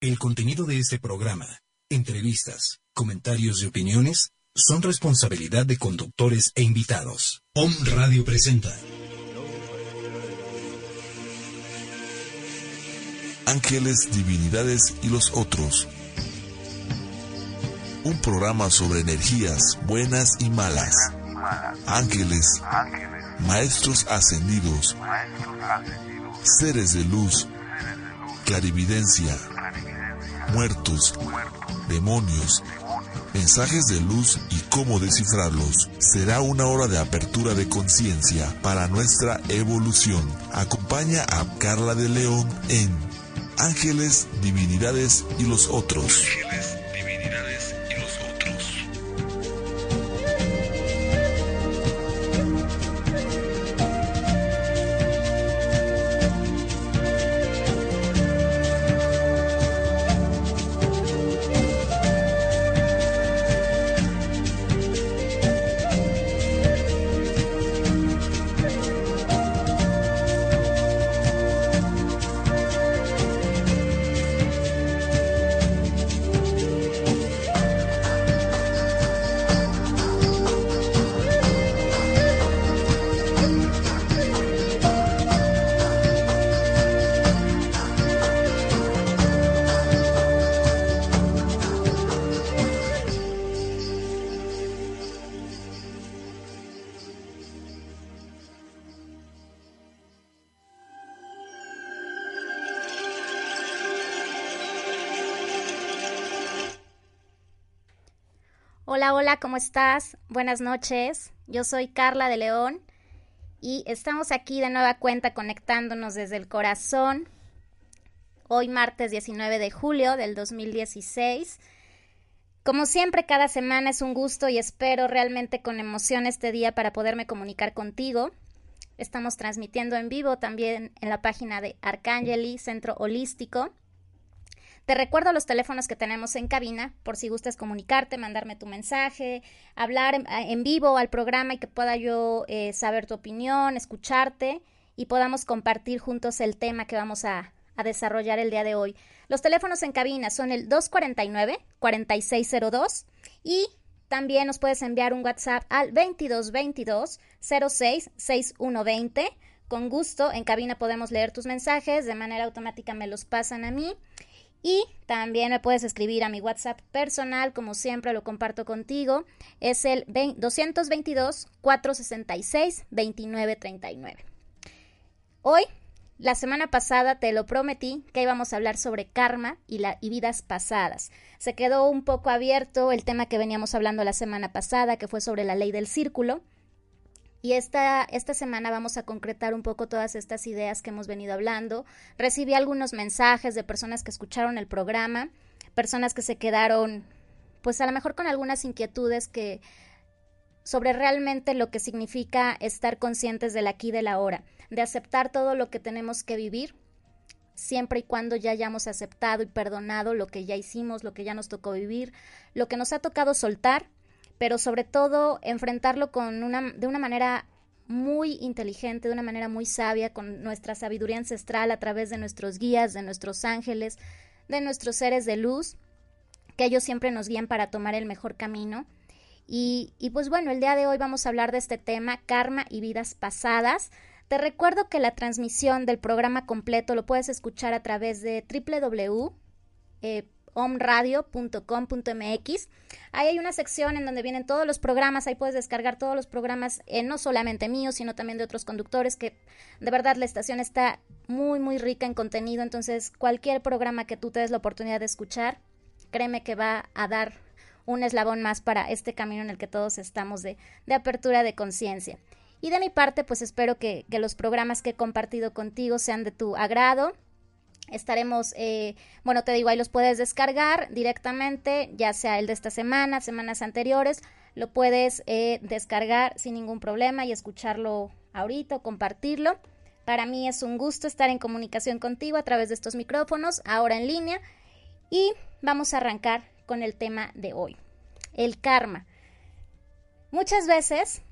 El contenido de este programa, entrevistas, comentarios y opiniones son responsabilidad de conductores e invitados. Om Radio presenta Ángeles, Divinidades y los otros. Un programa sobre energías buenas y malas. Ángeles, maestros ascendidos, seres de luz, clarividencia, muertos, demonios, mensajes de luz y cómo descifrarlos. Será una hora de apertura de conciencia para nuestra evolución. Acompaña a Carla de León en Ángeles, Divinidades y los otros. Hola, ¿cómo estás? Buenas noches. Yo soy Carla de León y estamos aquí de nueva cuenta conectándonos desde el corazón. Hoy martes 19 de julio del 2016. Como siempre, cada semana es un gusto y espero realmente con emoción este día para poderme comunicar contigo. Estamos transmitiendo en vivo también en la página de Arcangeli, Centro Holístico. Te recuerdo los teléfonos que tenemos en cabina por si gustas comunicarte, mandarme tu mensaje, hablar en, vivo al programa y que pueda yo eh, saber tu opinión, escucharte y podamos compartir juntos el tema que vamos a, a desarrollar el día de hoy. Los teléfonos en cabina son el 249-4602 y también nos puedes enviar un WhatsApp al 2222 066120. Con gusto, en cabina podemos leer tus mensajes, de manera automática me los pasan a mí y también me puedes escribir a mi WhatsApp personal, como siempre lo comparto contigo. Es el 222-466-2939. Hoy, la semana pasada, te lo prometí que íbamos a hablar sobre karma y, la, y vidas pasadas. Se quedó un poco abierto el tema que veníamos hablando la semana pasada, que fue sobre la ley del círculo. Y esta, esta semana vamos a concretar un poco todas estas ideas que hemos venido hablando. Recibí algunos mensajes de personas que escucharon el programa, personas que se quedaron, pues a lo mejor con algunas inquietudes que sobre realmente lo que significa estar conscientes del aquí y del ahora, de aceptar todo lo que tenemos que vivir, siempre y cuando ya hayamos aceptado y perdonado lo que ya hicimos, lo que ya nos tocó vivir, lo que nos ha tocado soltar pero sobre todo enfrentarlo con una, de una manera muy inteligente, de una manera muy sabia, con nuestra sabiduría ancestral a través de nuestros guías, de nuestros ángeles, de nuestros seres de luz, que ellos siempre nos guían para tomar el mejor camino. Y, y pues bueno, el día de hoy vamos a hablar de este tema, karma y vidas pasadas. Te recuerdo que la transmisión del programa completo lo puedes escuchar a través de www omradio.com.mx. Ahí hay una sección en donde vienen todos los programas, ahí puedes descargar todos los programas, eh, no solamente míos, sino también de otros conductores, que de verdad la estación está muy, muy rica en contenido, entonces cualquier programa que tú te des la oportunidad de escuchar, créeme que va a dar un eslabón más para este camino en el que todos estamos de, de apertura de conciencia. Y de mi parte, pues espero que, que los programas que he compartido contigo sean de tu agrado, Estaremos, eh, bueno, te digo, ahí los puedes descargar directamente, ya sea el de esta semana, semanas anteriores, lo puedes eh, descargar sin ningún problema y escucharlo ahorita compartirlo. Para mí es un gusto estar en comunicación contigo a través de estos micrófonos, ahora en línea, y vamos a arrancar con el tema de hoy, el karma. Muchas veces,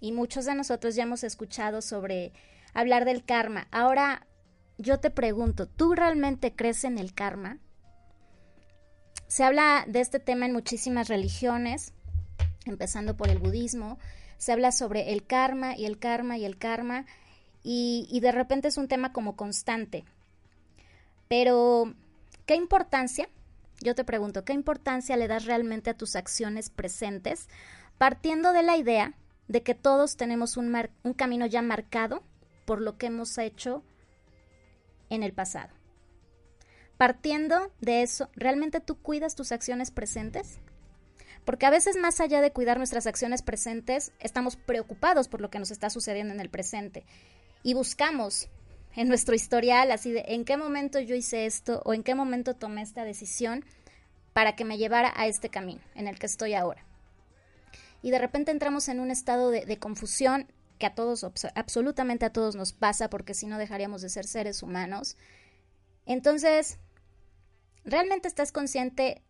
y muchos de nosotros ya hemos escuchado sobre hablar del karma. Ahora yo te pregunto, ¿tú realmente crees en el karma? Se habla de este tema en muchísimas religiones, empezando por el budismo. Se habla sobre el karma y el karma y el karma, y, de repente es un tema como constante. Pero, ¿qué importancia? Yo te pregunto, ¿qué importancia le das realmente a tus acciones presentes, partiendo de la idea de que todos tenemos un camino ya marcado por lo que hemos hecho en el pasado. Partiendo de eso, ¿realmente tú cuidas tus acciones presentes? Porque a veces más allá de cuidar nuestras acciones presentes, estamos preocupados por lo que nos está sucediendo en el presente y buscamos en nuestro historial así de en qué momento yo hice esto o en qué momento tomé esta decisión para que me llevara a este camino en el que estoy ahora. Y de repente entramos en un estado de, de confusión que a todos, absolutamente a todos nos pasa, porque si no dejaríamos de ser seres humanos. Entonces, realmente estás consciente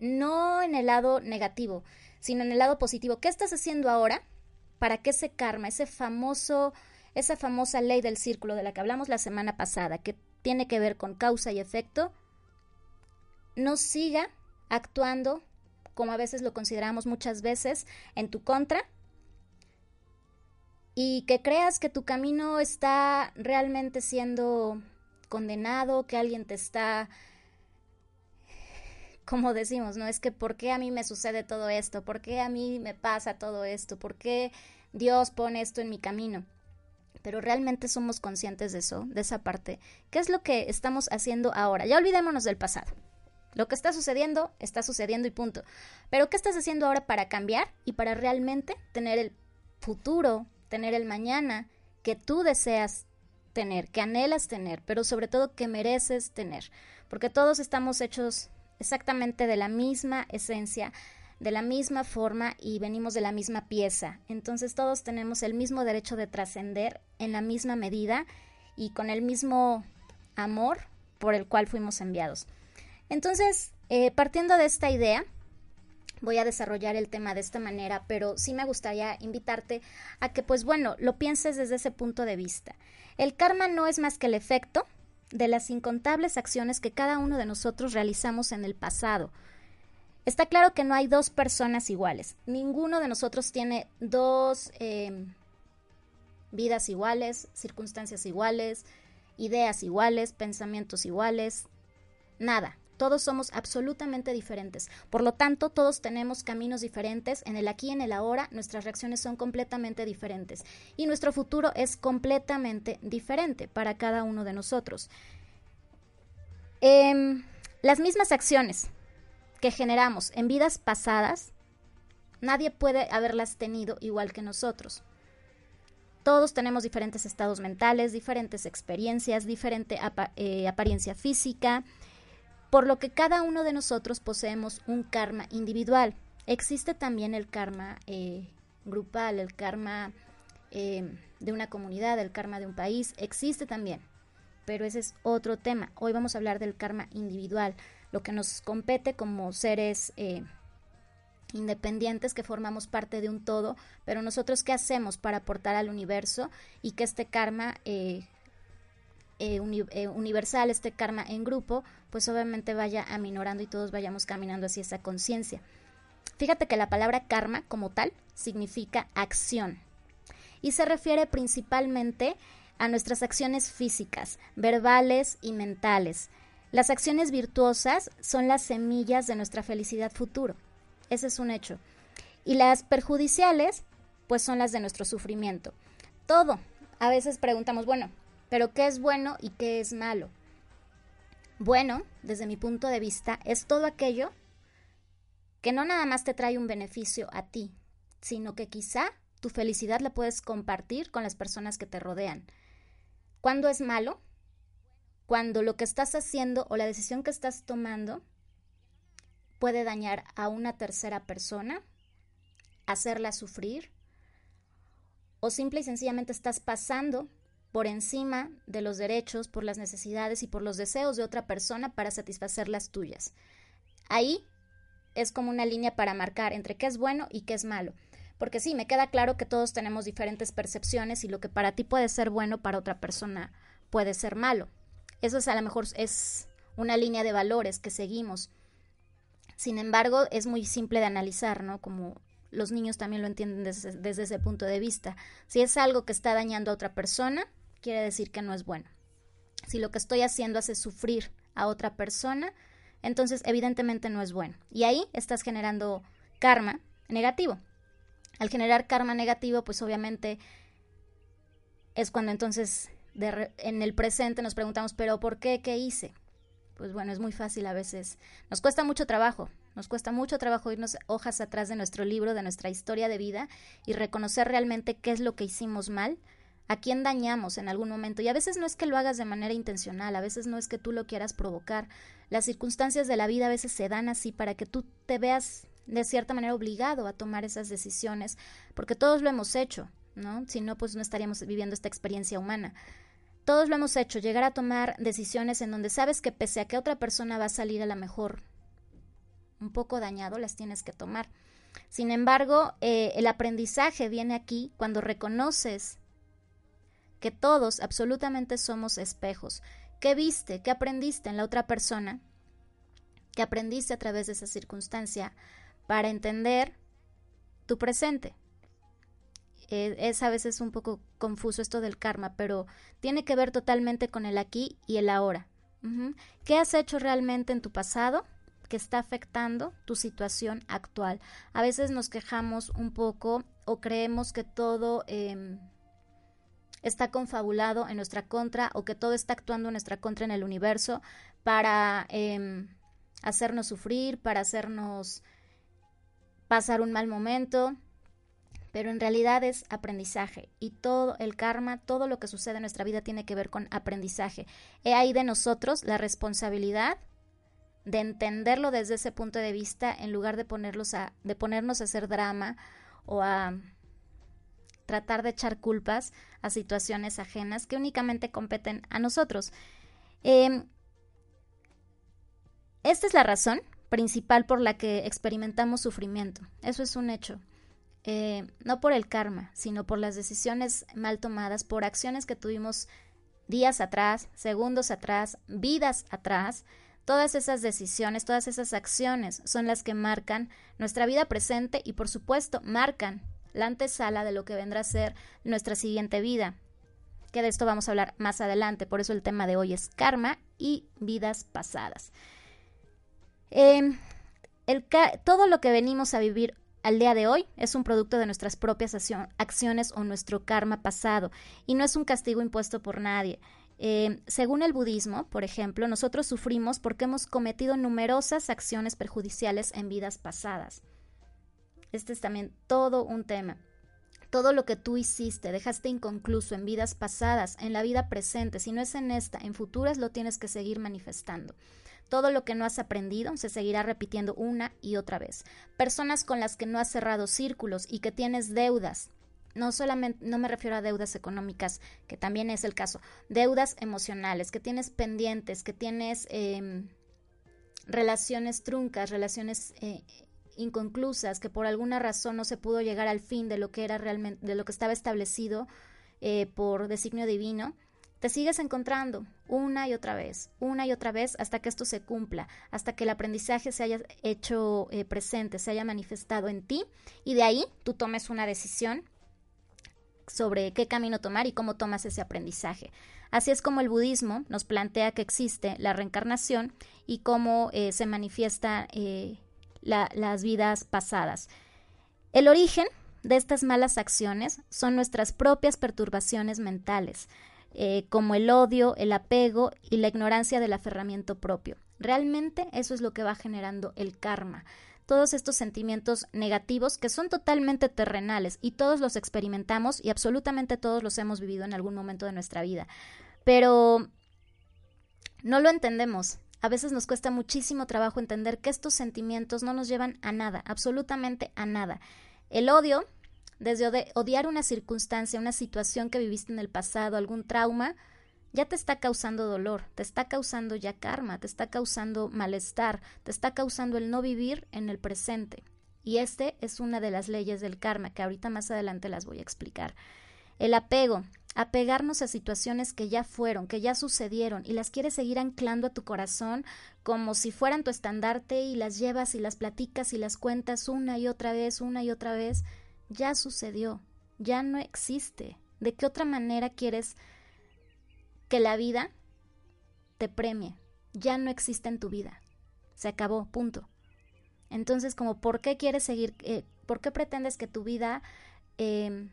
no en el lado negativo, sino en el lado positivo. ¿Qué estás haciendo ahora para que ese karma, ese famoso, esa famosa ley del círculo de la que hablamos la semana pasada, que tiene que ver con causa y efecto, no siga actuando como a veces lo consideramos muchas veces en tu contra y que creas que tu camino está realmente siendo condenado, que alguien te está, como decimos, ¿no? Es que ¿por qué a mí me sucede todo esto? ¿Por qué a mí me pasa todo esto? ¿Por qué Dios pone esto en mi camino? Pero realmente somos conscientes de eso, de esa parte. ¿Qué es lo que estamos haciendo ahora? Ya olvidémonos del pasado. Lo que está sucediendo, está sucediendo y punto. Pero ¿qué estás haciendo ahora para cambiar y para realmente tener el futuro tener el mañana que tú deseas tener, que anhelas tener, pero sobre todo que mereces tener, porque todos estamos hechos exactamente de la misma esencia, de la misma forma y venimos de la misma pieza. Entonces todos tenemos el mismo derecho de trascender en la misma medida y con el mismo amor por el cual fuimos enviados. Entonces, eh, partiendo de esta idea, voy a desarrollar el tema de esta manera, pero sí me gustaría invitarte a que, pues bueno, lo pienses desde ese punto de vista. El karma no es más que el efecto de las incontables acciones que cada uno de nosotros realizamos en el pasado. Está claro que no hay dos personas iguales. Ninguno de nosotros tiene dos em, vidas iguales, circunstancias iguales, ideas iguales, pensamientos iguales. Nada. Todos somos absolutamente diferentes. Por lo tanto, todos tenemos caminos diferentes. En el aquí y en el ahora, nuestras reacciones son completamente diferentes. Y nuestro futuro es completamente diferente para cada uno de nosotros. Em, las mismas acciones que generamos en vidas pasadas, nadie puede haberlas tenido igual que nosotros. Todos tenemos diferentes estados mentales, diferentes experiencias, diferente eh, apariencia física, por lo que cada uno de nosotros poseemos un karma individual. Existe también el karma eh, grupal, el karma eh, de una comunidad, el karma de un país, existe también, pero ese es otro tema. Hoy vamos a hablar del karma individual, lo que nos compete como seres eh, independientes que formamos parte de un todo, pero nosotros qué hacemos para aportar al universo y que este karma eh, universal, este karma en grupo, pues obviamente vaya aminorando y todos vayamos caminando hacia esa conciencia. Fíjate que la palabra karma como tal significa acción y se refiere principalmente a nuestras acciones físicas, verbales y mentales. Las acciones virtuosas son las semillas de nuestra felicidad futuro. Ese es un hecho. Y las perjudiciales, pues son las de nuestro sufrimiento. Todo. A veces preguntamos, bueno, pero ¿qué es bueno y qué es malo? Bueno, desde mi punto de vista, es todo aquello que no nada más te trae un beneficio a ti, sino que quizá tu felicidad la puedes compartir con las personas que te rodean. ¿Cuándo es malo? cuando lo que estás haciendo o la decisión que estás tomando puede dañar a una tercera persona, hacerla sufrir, o simple y sencillamente estás pasando por encima de los derechos, por las necesidades y por los deseos de otra persona para satisfacer las tuyas. Ahí es como una línea para marcar entre qué es bueno y qué es malo. Porque sí, me queda claro que todos tenemos diferentes percepciones y lo que para ti puede ser bueno, para otra persona puede ser malo. Eso es a lo mejor es una línea de valores que seguimos. Sin embargo, es muy simple de analizar, ¿no? Como los niños también lo entienden desde, desde ese punto de vista. Si es algo que está dañando a otra persona, quiere decir que no es bueno. Si lo que estoy haciendo hace sufrir a otra persona, entonces evidentemente no es bueno. Y ahí estás generando karma negativo. Al generar karma negativo, pues obviamente es cuando entonces en el presente nos preguntamos, pero ¿por qué? ¿Qué hice? Pues bueno, es muy fácil a veces. Nos cuesta mucho trabajo, nos cuesta mucho trabajo irnos hojas atrás de nuestro libro, de nuestra historia de vida y reconocer realmente qué es lo que hicimos mal, a quién dañamos en algún momento. Y a veces no es que lo hagas de manera intencional, a veces no es que tú lo quieras provocar. Las circunstancias de la vida a veces se dan así para que tú te veas de cierta manera obligado a tomar esas decisiones, porque todos lo hemos hecho, ¿no? Si no, pues no estaríamos viviendo esta experiencia humana. Todos lo hemos hecho, llegar a tomar decisiones en donde sabes que pese a que otra persona va a salir a la mejor un poco dañado, las tienes que tomar. Sin embargo, eh, el aprendizaje viene aquí cuando reconoces que todos absolutamente somos espejos. ¿Qué viste? ¿Qué aprendiste en la otra persona? ¿Qué aprendiste a través de esa circunstancia para entender tu presente? Eh, es a veces un poco confuso esto del karma, pero tiene que ver totalmente con el aquí y el ahora. ¿Qué has hecho realmente en tu pasado que está afectando tu situación actual? A veces nos quejamos un poco o creemos que todo em, está confabulado en nuestra contra o que todo está actuando en nuestra contra en el universo para em, hacernos sufrir, para hacernos pasar un mal momento, pero en realidad es aprendizaje y todo el karma, todo lo que sucede en nuestra vida tiene que ver con aprendizaje. He ahí de nosotros la responsabilidad de entenderlo desde ese punto de vista en lugar de ponerlos a de ponernos a hacer drama o a tratar de echar culpas a situaciones ajenas que únicamente competen a nosotros. Em, esta es la razón principal por la que experimentamos sufrimiento. Eso es un hecho. Eh, no por el karma, sino por las decisiones mal tomadas, por acciones que tuvimos días atrás, segundos atrás, vidas atrás. Todas esas decisiones, todas esas acciones son las que marcan nuestra vida presente y por supuesto marcan la antesala de lo que vendrá a ser nuestra siguiente vida. Que de esto vamos a hablar más adelante, por eso el tema de hoy es karma y vidas pasadas. Em, todo lo que venimos a vivir al día de hoy es un producto de nuestras propias acciones o nuestro karma pasado y no es un castigo impuesto por nadie. Em, según el budismo, por ejemplo, nosotros sufrimos porque hemos cometido numerosas acciones perjudiciales en vidas pasadas. Este es también todo un tema. Todo lo que tú hiciste, dejaste inconcluso en vidas pasadas, en la vida presente, si no es en esta, en futuras lo tienes que seguir manifestando. Todo lo que no has aprendido se seguirá repitiendo una y otra vez. Personas con las que no has cerrado círculos y que tienes deudas. No solamente, no me refiero a deudas económicas, que también es el caso, deudas emocionales, que tienes pendientes, que tienes em, relaciones truncas, relaciones eh, inconclusas, que por alguna razón no se pudo llegar al fin de lo que era realmente, de lo que estaba establecido eh, por designio divino, te sigues encontrando una y otra vez, una y otra vez hasta que esto se cumpla, hasta que el aprendizaje se haya hecho eh, presente, se haya manifestado en ti y de ahí tú tomes una decisión sobre qué camino tomar y cómo tomas ese aprendizaje. Así es como el budismo nos plantea que existe la reencarnación y cómo eh, se manifiesta las vidas pasadas. El origen de estas malas acciones son nuestras propias perturbaciones mentales, eh, como el odio, el apego y la ignorancia del aferramiento propio. Realmente eso es lo que va generando el karma. Todos estos sentimientos negativos que son totalmente terrenales y todos los experimentamos y absolutamente todos los hemos vivido en algún momento de nuestra vida. Pero No lo entendemos. A veces nos cuesta muchísimo trabajo entender que estos sentimientos no nos llevan a nada, absolutamente a nada. El odio, desde odiar una circunstancia, una situación que viviste en el pasado, algún trauma, ya te está causando dolor, te está causando ya karma, te está causando malestar, te está causando el no vivir en el presente. Y este es una de las leyes del karma que ahorita más adelante las voy a explicar. El apego, apegarnos a situaciones que ya fueron, que ya sucedieron y las quieres seguir anclando a tu corazón como si fueran tu estandarte y las llevas y las platicas y las cuentas una y otra vez, una y otra vez, ya sucedió, ya no existe. ¿De qué otra manera quieres que la vida te premie? Ya no existe en tu vida. Se acabó, punto. Entonces, como, ¿por qué quieres seguir? Eh, ¿Por qué pretendes que tu vida eh,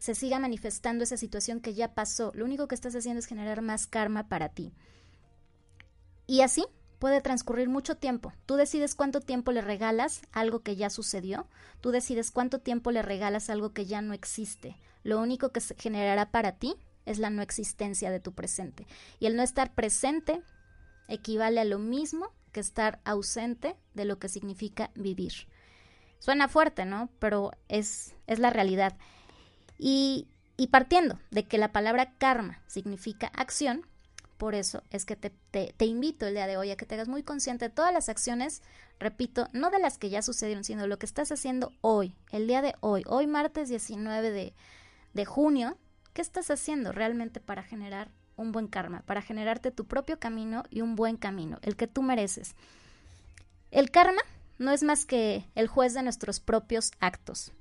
se siga manifestando esa situación que ya pasó. Lo único que estás haciendo es generar más karma para ti. Y así puede transcurrir mucho tiempo. Tú decides cuánto tiempo le regalas algo que ya sucedió. Tú decides cuánto tiempo le regalas algo que ya no existe. Lo único que se generará para ti es la no existencia de tu presente. Y el no estar presente equivale a lo mismo que estar ausente de lo que significa vivir. Suena fuerte, ¿no? Pero es, es la realidad. Y, partiendo de que la palabra karma significa acción, por eso es que te, invito el día de hoy a que te hagas muy consciente de todas las acciones, repito, no de las que ya sucedieron, sino de lo que estás haciendo hoy, el día de hoy, hoy martes 19 de, de junio, ¿qué estás haciendo realmente para generar un buen karma, para generarte tu propio camino y un buen camino, el que tú mereces? El karma no es más que el juez de nuestros propios actos.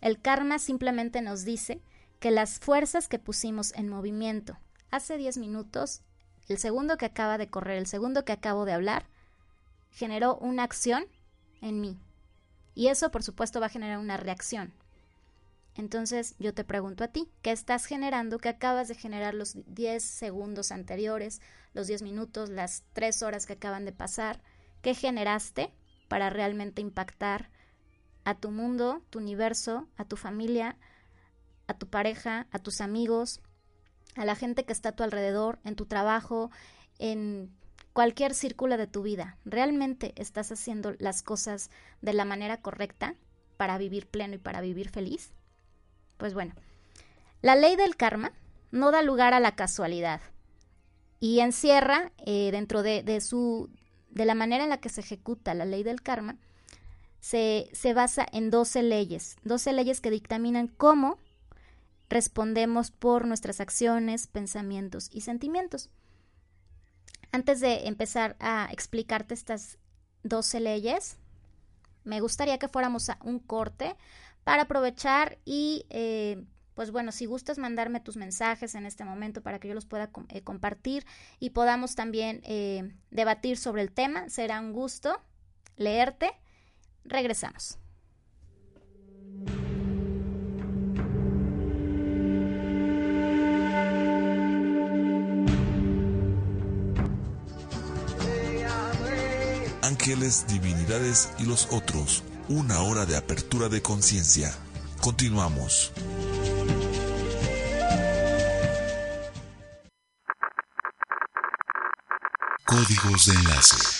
El karma simplemente nos dice que las fuerzas que pusimos en movimiento hace 10 minutos, el segundo que acaba de correr, el segundo que acabo de hablar, generó una acción en mí. Y eso, por supuesto, va a generar una reacción. Entonces, yo te pregunto a ti, ¿qué estás generando? ¿Qué acabas de generar los 10 segundos anteriores, los 10 minutos, las 3 horas que acaban de pasar? ¿Qué generaste para realmente impactar a tu mundo, tu universo, a tu familia, a tu pareja, a tus amigos, a la gente que está a tu alrededor, en tu trabajo, en cualquier círculo de tu vida. ¿Realmente estás haciendo las cosas de la manera correcta para vivir pleno y para vivir feliz? Pues bueno, la ley del karma no da lugar a la casualidad y encierra eh, dentro de, de, su de la manera en la que se ejecuta la ley del karma se, se basa en 12 leyes, 12 leyes que dictaminan cómo respondemos por nuestras acciones, pensamientos y sentimientos. Antes de empezar a explicarte estas 12 leyes, me gustaría que fuéramos a un corte para aprovechar y, eh, pues bueno, si gustas mandarme tus mensajes en este momento para que yo los pueda eh, compartir y podamos también eh, debatir sobre el tema, será un gusto leerte Regresamos. Ángeles, divinidades y los otros. Una hora de apertura de conciencia. Continuamos. Códigos de enlace.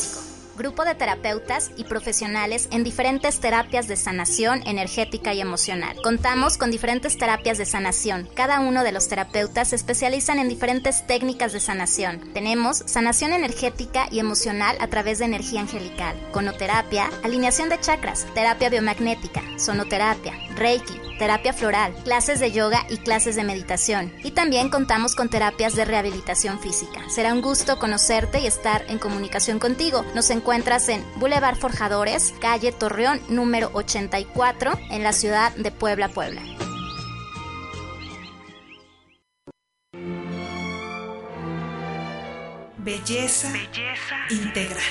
grupo de terapeutas y profesionales en diferentes terapias de sanación energética y emocional. Contamos con diferentes terapias de sanación. Cada uno de los terapeutas se especializan en diferentes técnicas de sanación. Tenemos sanación energética y emocional a través de energía angelical, conoterapia, alineación de chakras, terapia biomagnética, sonoterapia, reiki, terapia floral, clases de yoga y clases de meditación. Y también contamos con terapias de rehabilitación física. Será un gusto conocerte y estar en comunicación contigo. Nos encuentras en Boulevard Forjadores, calle Torreón número 84, en la ciudad de Puebla, Puebla. Belleza, integral.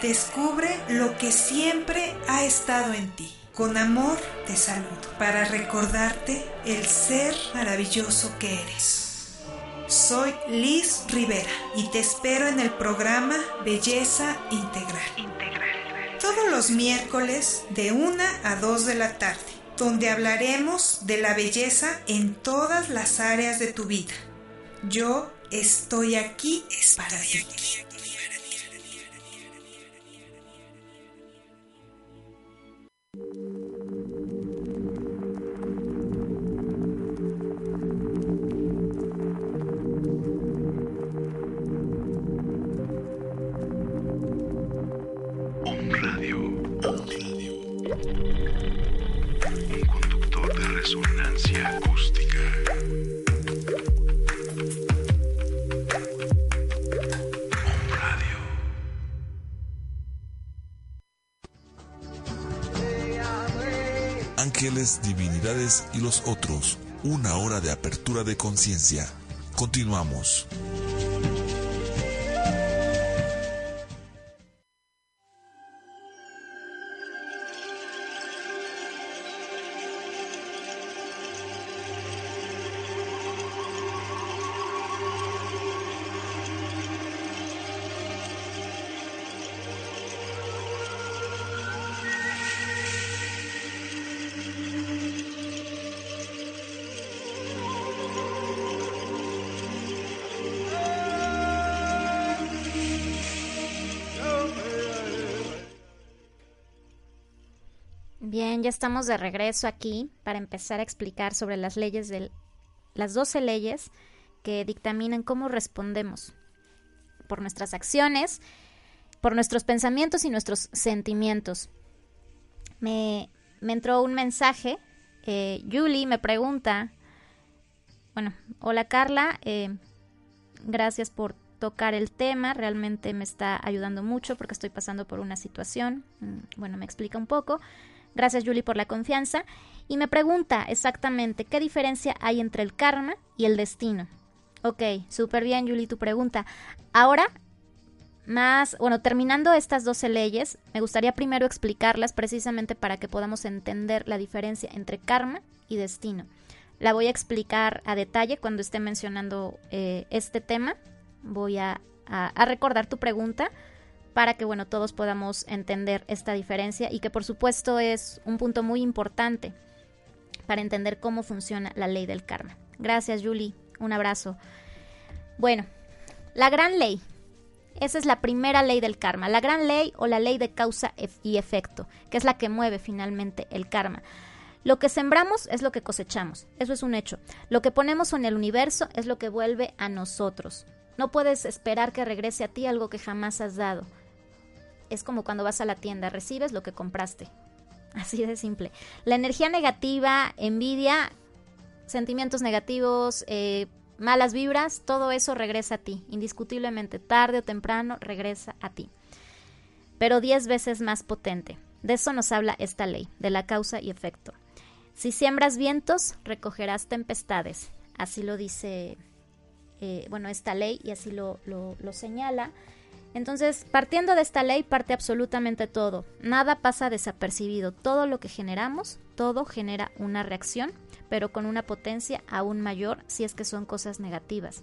Descubre lo que siempre ha estado en ti. Con amor te saludo para recordarte el ser maravilloso que eres. Soy Liz Rivera y te espero en el programa Belleza Integral. Todos los miércoles de 1 a 2 de la tarde, donde hablaremos de la belleza en todas las áreas de tu vida. Yo estoy aquí para ti. Divinidades y los otros. Una hora de apertura de conciencia. Continuamos. Ya estamos de regreso aquí para empezar a explicar sobre las leyes del las 12 leyes que dictaminan cómo respondemos por nuestras acciones, por nuestros pensamientos y nuestros sentimientos. Me, entró un mensaje, eh, Julie me pregunta, bueno, hola Carla, eh, gracias por tocar el tema, realmente me está ayudando mucho porque estoy pasando por una situación, mm, bueno, me explica un poco. Gracias Julie por la confianza. Y me pregunta exactamente qué diferencia hay entre el karma y el destino. Ok, súper bien Julie tu pregunta. Ahora, más, bueno, terminando estas 12 leyes, me gustaría primero explicarlas precisamente para que podamos entender la diferencia entre karma y destino. La voy a explicar a detalle cuando esté mencionando eh, este tema. Voy a, recordar tu pregunta para que bueno todos podamos entender esta diferencia y que por supuesto es un punto muy importante para entender cómo funciona la ley del karma. Gracias Julie, un abrazo. Bueno, la gran ley. Esa es la primera ley del karma, la gran ley o la ley de causa y efecto, que es la que mueve finalmente el karma. Lo que sembramos es lo que cosechamos, eso es un hecho. Lo que ponemos en el universo es lo que vuelve a nosotros. No puedes esperar que regrese a ti algo que jamás has dado es como cuando vas a la tienda, recibes lo que compraste. Así de simple. La energía negativa, envidia, sentimientos negativos, eh, malas vibras, todo eso regresa a ti. Indiscutiblemente, tarde o temprano, regresa a ti. Pero diez veces más potente. De eso nos habla esta ley, de la causa y efecto. Si siembras vientos, recogerás tempestades. Así lo dice, eh, bueno, esta ley y así lo, lo señala. Entonces, partiendo de esta ley parte absolutamente todo. Nada pasa desapercibido. Todo lo que generamos, todo genera una reacción, pero con una potencia aún mayor si es que son cosas negativas.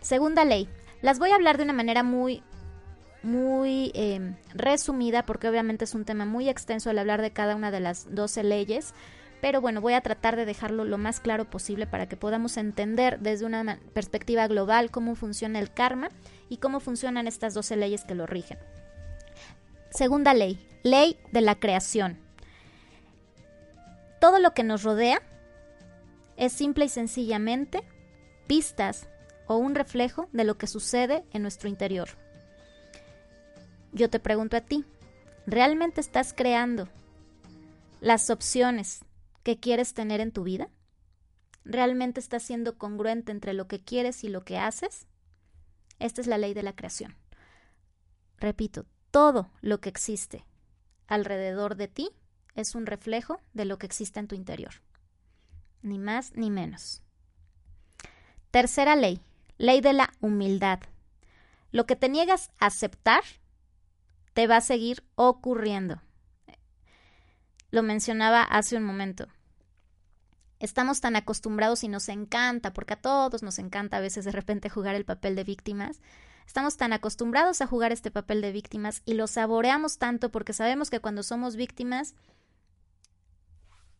Segunda ley. Las voy a hablar de una manera muy, muy eh, resumida, porque obviamente es un tema muy extenso al hablar de cada una de las 12 leyes, pero bueno, voy a tratar de dejarlo lo más claro posible para que podamos entender desde una perspectiva global cómo funciona el karma y cómo funcionan estas 12 leyes que lo rigen. Segunda ley, ley de la creación. Todo lo que nos rodea es simple y sencillamente pistas o un reflejo de lo que sucede en nuestro interior. Yo te pregunto a ti, ¿realmente estás creando las opciones que quieres tener en tu vida? ¿Realmente estás siendo congruente entre lo que quieres y lo que haces? Esta es la ley de la creación. Repito, todo lo que existe alrededor de ti es un reflejo de lo que existe en tu interior. Ni más ni menos. Tercera ley, ley de la humildad. Lo que te niegas a aceptar te va a seguir ocurriendo. Lo mencionaba hace un momento. Estamos tan acostumbrados y nos encanta, porque a todos nos encanta a veces de repente jugar el papel de víctimas, Estamos tan acostumbrados a jugar este papel de víctimas y lo saboreamos tanto porque sabemos que cuando somos víctimas,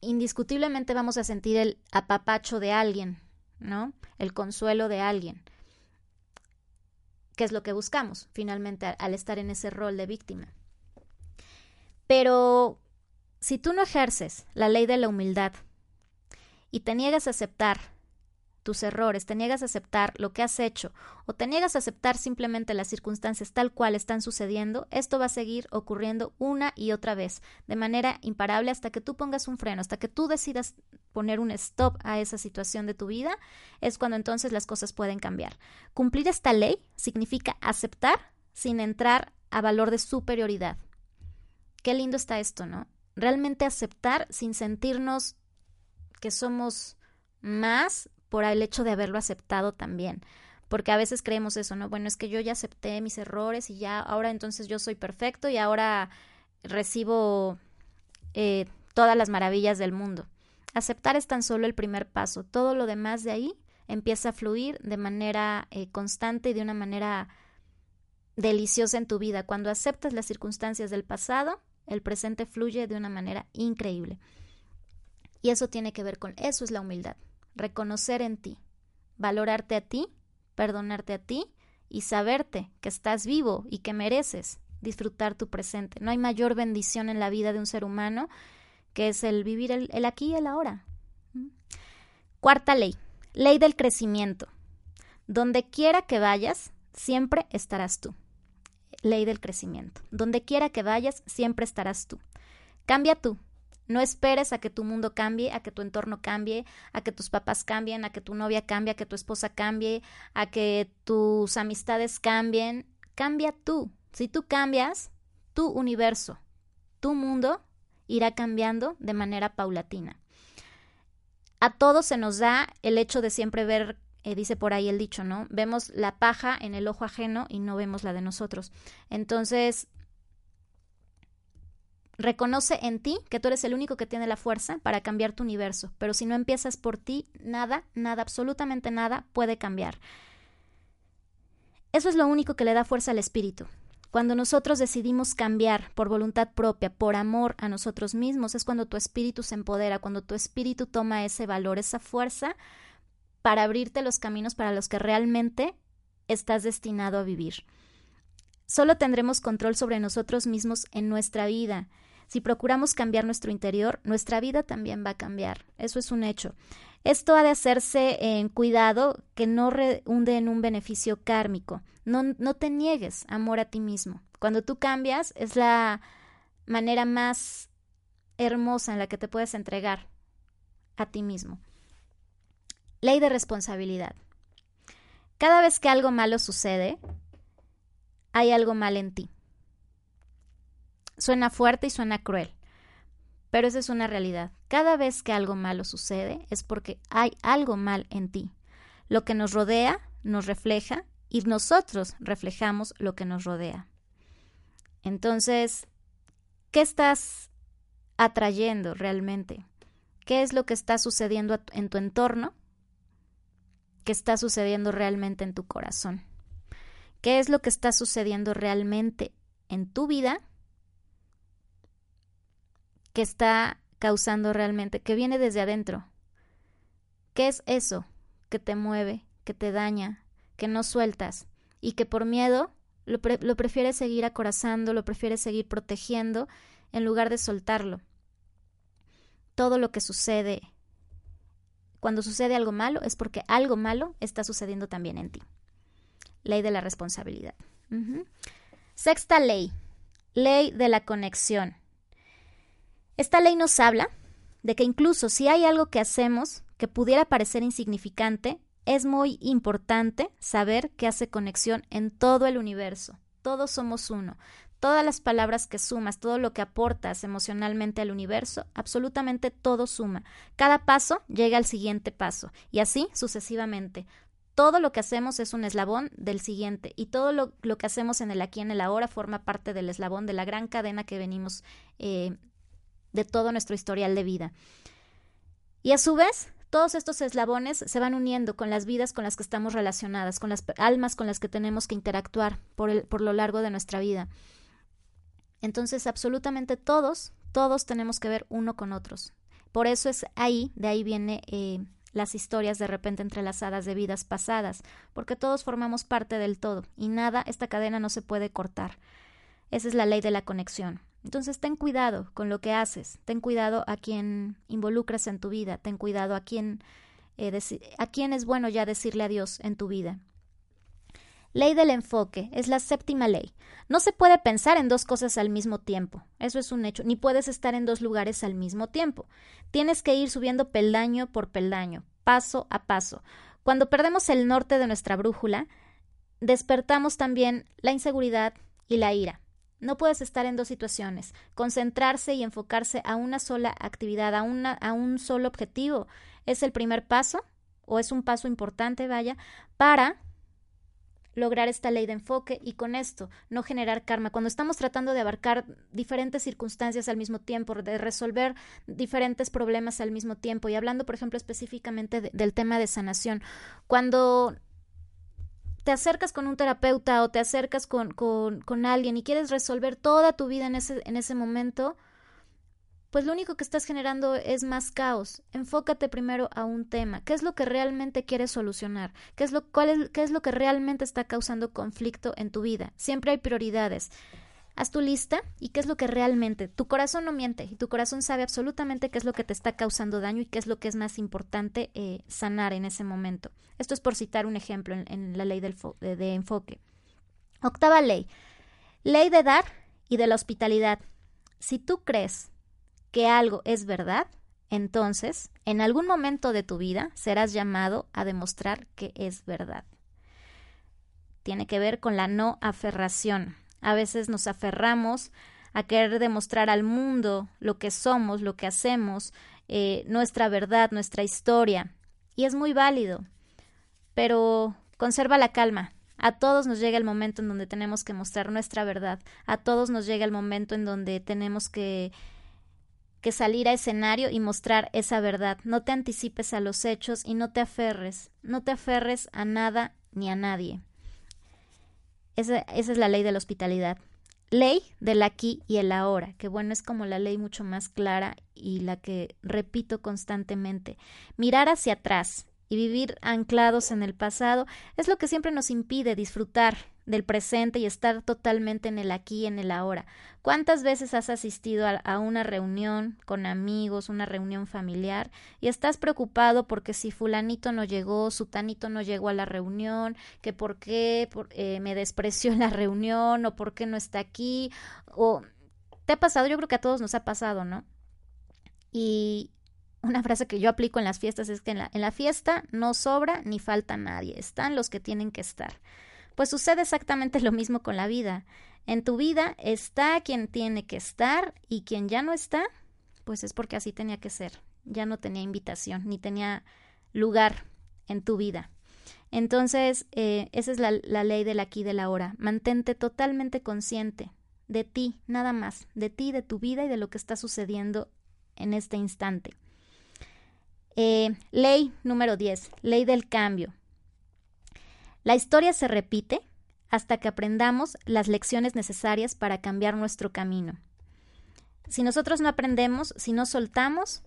indiscutiblemente vamos a sentir el apapacho de alguien, ¿no? El consuelo de alguien. ¿Qué es lo que buscamos finalmente al estar en ese rol de víctima? Pero si tú no ejerces la ley de la humildad y te niegas a aceptar tus errores, te niegas a aceptar lo que has hecho o te niegas a aceptar simplemente las circunstancias tal cual están sucediendo, esto va a seguir ocurriendo una y otra vez, de manera imparable hasta que tú pongas un freno, hasta que tú decidas poner un stop a esa situación de tu vida, es cuando entonces las cosas pueden cambiar. Cumplir esta ley significa aceptar sin entrar a valor de superioridad. Qué lindo está esto, ¿no? Realmente aceptar sin sentirnos que somos más por el hecho de haberlo aceptado también. Porque a veces creemos eso, ¿no? Bueno, es que yo ya acepté mis errores y ya ahora entonces yo soy perfecto y ahora recibo eh, todas las maravillas del mundo. Aceptar es tan solo el primer paso. Todo lo demás de ahí empieza a fluir de manera eh, constante y de una manera deliciosa en tu vida. Cuando aceptas las circunstancias del pasado, el presente fluye de una manera increíble. Y eso tiene que ver con eso es la humildad reconocer en ti, valorarte a ti, perdonarte a ti y saberte que estás vivo y que mereces disfrutar tu presente. No hay mayor bendición en la vida de un ser humano que es el vivir el, aquí y el ahora. ¿Mm? Cuarta ley, ley del crecimiento. Donde quiera que vayas, siempre estarás tú. Ley del crecimiento. Donde quiera que vayas, siempre estarás tú. Cambia tú, no esperes a que tu mundo cambie, a que tu entorno cambie, a que tus papás cambien, a que tu novia cambie, a que tu esposa cambie, a que tus amistades cambien. Cambia tú. Si tú cambias, tu universo, tu mundo irá cambiando de manera paulatina. A todos se nos da el hecho de siempre ver, eh, dice por ahí el dicho, ¿no? Vemos la paja en el ojo ajeno y no vemos la de nosotros. Entonces, Reconoce en ti que tú eres el único que tiene la fuerza para cambiar tu universo, pero si no empiezas por ti, nada, nada, absolutamente nada puede cambiar. Eso es lo único que le da fuerza al espíritu. Cuando nosotros decidimos cambiar por voluntad propia, por amor a nosotros mismos, es cuando tu espíritu se empodera, cuando tu espíritu toma ese valor, esa fuerza para abrirte los caminos para los que realmente estás destinado a vivir. Solo tendremos control sobre nosotros mismos en nuestra vida si procuramos cambiar nuestro interior, nuestra vida también va a cambiar. Eso es un hecho. Esto ha de hacerse en cuidado que no hunde en un beneficio kármico. No, no te niegues amor a ti mismo. Cuando tú cambias es la manera más hermosa en la que te puedes entregar a ti mismo. Ley de responsabilidad. Cada vez que algo malo sucede, hay algo mal en ti. Suena fuerte y suena cruel, pero esa es una realidad. Cada vez que algo malo sucede es porque hay algo mal en ti. Lo que nos rodea nos refleja y nosotros reflejamos lo que nos rodea. Entonces, ¿qué estás atrayendo realmente? ¿Qué es lo que está sucediendo en tu entorno? ¿Qué está sucediendo realmente en tu corazón? ¿Qué es lo que está sucediendo realmente en tu vida que está causando realmente, que viene desde adentro. ¿Qué es eso que te mueve, que te daña, que no sueltas y que por miedo lo, lo prefieres seguir acorazando, lo prefieres seguir protegiendo en lugar de soltarlo? Todo lo que sucede cuando sucede algo malo es porque algo malo está sucediendo también en ti. Ley de la responsabilidad. Sexta ley. Ley de la conexión. Esta ley nos habla de que incluso si hay algo que hacemos que pudiera parecer insignificante, es muy importante saber que hace conexión en todo el universo. Todos somos uno. Todas las palabras que sumas, todo lo que aportas emocionalmente al universo, absolutamente todo suma. Cada paso llega al siguiente paso y así sucesivamente. Todo lo que hacemos es un eslabón del siguiente y todo lo, que hacemos en el aquí, en el ahora, forma parte del eslabón de la gran cadena que venimos eh, de todo nuestro historial de vida. Y a su vez, todos estos eslabones se van uniendo con las vidas con las que estamos relacionadas, con las almas con las que tenemos que interactuar por, el, por lo largo de nuestra vida. Entonces, absolutamente todos, todos tenemos que ver uno con otros. Por eso es ahí, de ahí viene eh, las historias de repente entrelazadas de vidas pasadas, porque todos formamos parte del todo y nada, esta cadena no se puede cortar. Esa es la ley de la conexión. Entonces ten cuidado con lo que haces, ten cuidado a quien involucras en tu vida, ten cuidado a quien, eh, a quién es bueno ya decirle adiós en tu vida. Ley del enfoque es la séptima ley. No se puede pensar en dos cosas al mismo tiempo. Eso es un hecho. Ni puedes estar en dos lugares al mismo tiempo. Tienes que ir subiendo peldaño por peldaño, paso a paso. Cuando perdemos el norte de nuestra brújula, despertamos también la inseguridad y la ira. No puedes estar en dos situaciones. Concentrarse y enfocarse a una sola actividad, a, una, a un solo objetivo, es el primer paso, o es un paso importante, vaya, para lograr esta ley de enfoque y con esto no generar karma. Cuando estamos tratando de abarcar diferentes circunstancias al mismo tiempo, de resolver diferentes problemas al mismo tiempo y hablando, por ejemplo, específicamente del tema de sanación, cuando te acercas con un terapeuta o te acercas con, con, con alguien y quieres resolver toda tu vida en ese, en ese momento, pues lo único que estás generando es más caos. Enfócate primero a un tema. ¿Qué es lo que realmente quieres solucionar? ¿Qué es lo, cuál qué es lo que realmente está causando conflicto en tu vida? Siempre hay prioridades. Haz tu lista y qué es lo que realmente. Tu corazón no miente y tu corazón sabe absolutamente qué es lo que te está causando daño y qué es lo que es más importante eh, sanar en ese momento. Esto es por citar un ejemplo en, la ley del de enfoque. Octava ley. Ley de dar y de la hospitalidad. Si tú crees que algo es verdad, entonces, en algún momento de tu vida serás llamado a demostrar que es verdad. Tiene que ver con la no aferración. A veces nos aferramos a querer demostrar al mundo lo que somos, lo que hacemos, eh, nuestra verdad, nuestra historia. Y es muy válido. Pero conserva la calma. A todos nos llega el momento en donde tenemos que mostrar nuestra verdad. A todos nos llega el momento en donde tenemos que que salir a escenario y mostrar esa verdad. No te anticipes a los hechos y no te aferres, no te aferres a nada ni a nadie. Esa, esa es la ley de la hospitalidad. Ley del aquí y el ahora, que bueno, es como la ley mucho más clara y la que repito constantemente. Mirar hacia atrás y vivir anclados en el pasado es lo que siempre nos impide disfrutar del presente y estar totalmente en el aquí en el ahora. ¿Cuántas veces has asistido a, una reunión con amigos, una reunión familiar, y estás preocupado porque si fulanito no llegó, sutanito no llegó a la reunión, que por qué eh, me despreció en la reunión, o por qué no está aquí, o te ha pasado, yo creo que a todos nos ha pasado, ¿no? Y una frase que yo aplico en las fiestas es que en la, en la fiesta no sobra ni falta nadie, están los que tienen que estar. Pues sucede exactamente lo mismo con la vida. En tu vida está quien tiene que estar y quien ya no está, pues es porque así tenía que ser. Ya no tenía invitación ni tenía lugar en tu vida. Entonces, eh, esa es la, la ley del aquí y del ahora. Mantente totalmente consciente de ti, nada más, de ti, de tu vida y de lo que está sucediendo en este instante. Eh, ley número 10, ley del cambio. La historia se repite hasta que aprendamos las lecciones necesarias para cambiar nuestro camino. Si nosotros no aprendemos, si no soltamos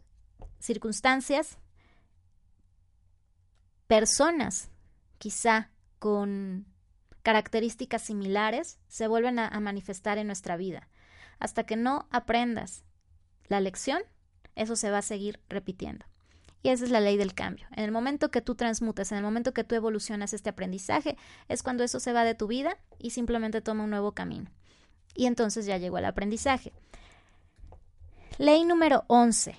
circunstancias, personas, quizá con características similares, se vuelven a, manifestar en nuestra vida. Hasta que no aprendas la lección, eso se va a seguir repitiendo. Y esa es la ley del cambio. En el momento que tú transmutas, en el momento que tú evolucionas este aprendizaje, es cuando eso se va de tu vida y simplemente toma un nuevo camino. Y entonces ya llegó el aprendizaje. Ley número 11.